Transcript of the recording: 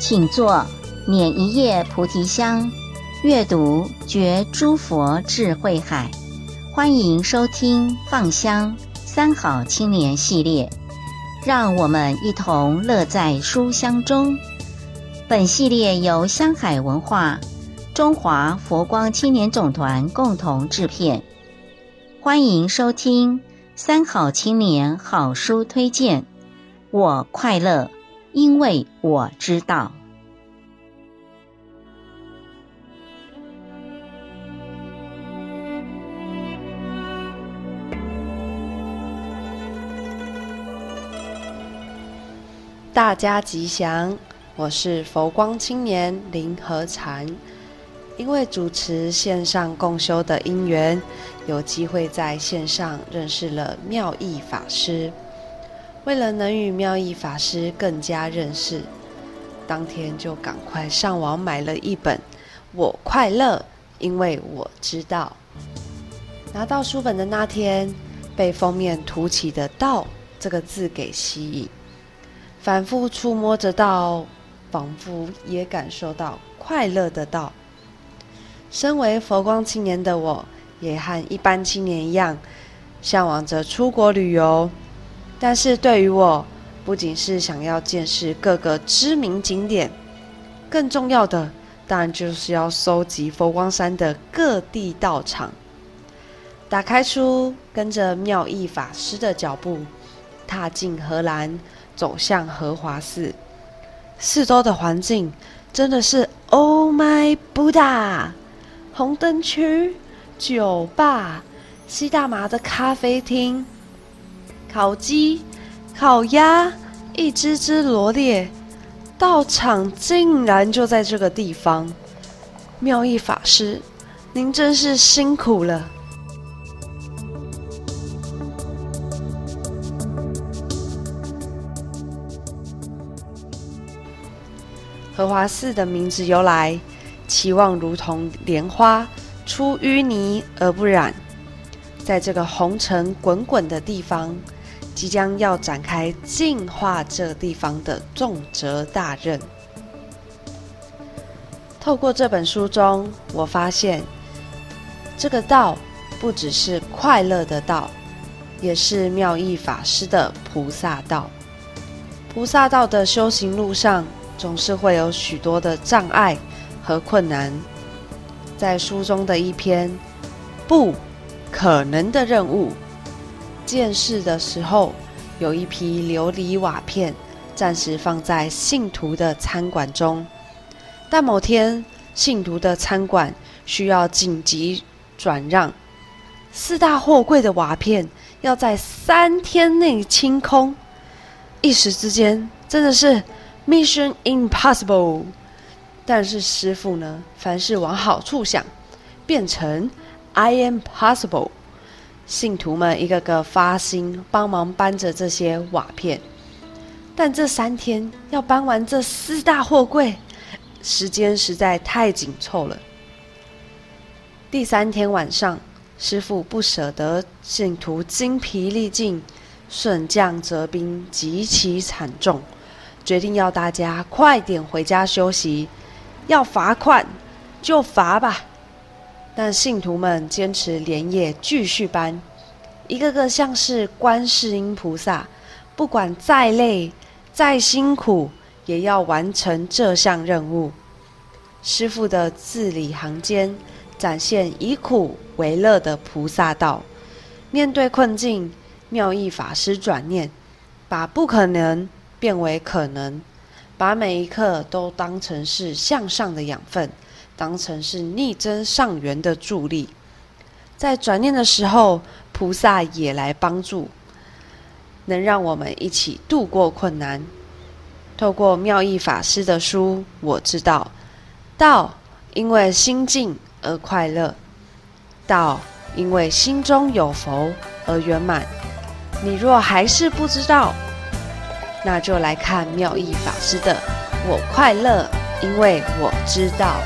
请坐，捻一叶菩提香，阅读觉诸佛智慧海。欢迎收听《放香三好青年》系列，让我们一同乐在书香中。本系列由香海文化、中华佛光青年总团共同制片。欢迎收听《三好青年好书推荐》，我快乐，因为我知道。大家吉祥，我是佛光青年林和禅。因为主持线上共修的因缘，有机会在线上认识了妙义法师。为了能与妙义法师更加认识，当天就赶快上网买了一本《我快乐，因为我知道》。拿到书本的那天，被封面凸起的“道”这个字给吸引。反复触摸着道，仿佛也感受到快乐的道。身为佛光青年的我，也和一般青年一样，向往着出国旅游。但是对于我，不仅是想要见识各个知名景点，更重要的，当然就是要搜集佛光山的各地道场。打开书，跟着妙义法师的脚步，踏进荷兰。走向荷华寺，四周的环境真的是 Oh my Buddha！红灯区、酒吧、吸大麻的咖啡厅、烤鸡、烤鸭，一只只罗列，道场竟然就在这个地方。妙义法师，您真是辛苦了。荷华寺的名字由来，期望如同莲花出淤泥而不染。在这个红尘滚滚的地方，即将要展开净化这地方的重责大任。透过这本书中，我发现这个道不只是快乐的道，也是妙义法师的菩萨道。菩萨道的修行路上，总是会有许多的障碍和困难。在书中的一篇不可能的任务，见识的时候，有一批琉璃瓦片暂时放在信徒的餐馆中，但某天信徒的餐馆需要紧急转让，四大货柜的瓦片要在三天内清空，一时之间真的是。Mission Impossible，但是师傅呢，凡事往好处想，变成 I am possible。信徒们一个个发心帮忙搬着这些瓦片，但这三天要搬完这四大货柜，时间实在太紧凑了。第三天晚上，师傅不舍得信徒精疲力尽，顺降折兵极其惨重。决定要大家快点回家休息，要罚款就罚吧。但信徒们坚持连夜继续搬，一个个像是观世音菩萨，不管再累再辛苦，也要完成这项任务。师傅的字里行间展现以苦为乐的菩萨道。面对困境，妙义法师转念，把不可能。变为可能，把每一刻都当成是向上的养分，当成是逆增上缘的助力。在转念的时候，菩萨也来帮助，能让我们一起度过困难。透过妙义法师的书，我知道，道因为心静而快乐，道因为心中有佛而圆满。你若还是不知道，那就来看妙意法师的《我快乐，因为我知道》。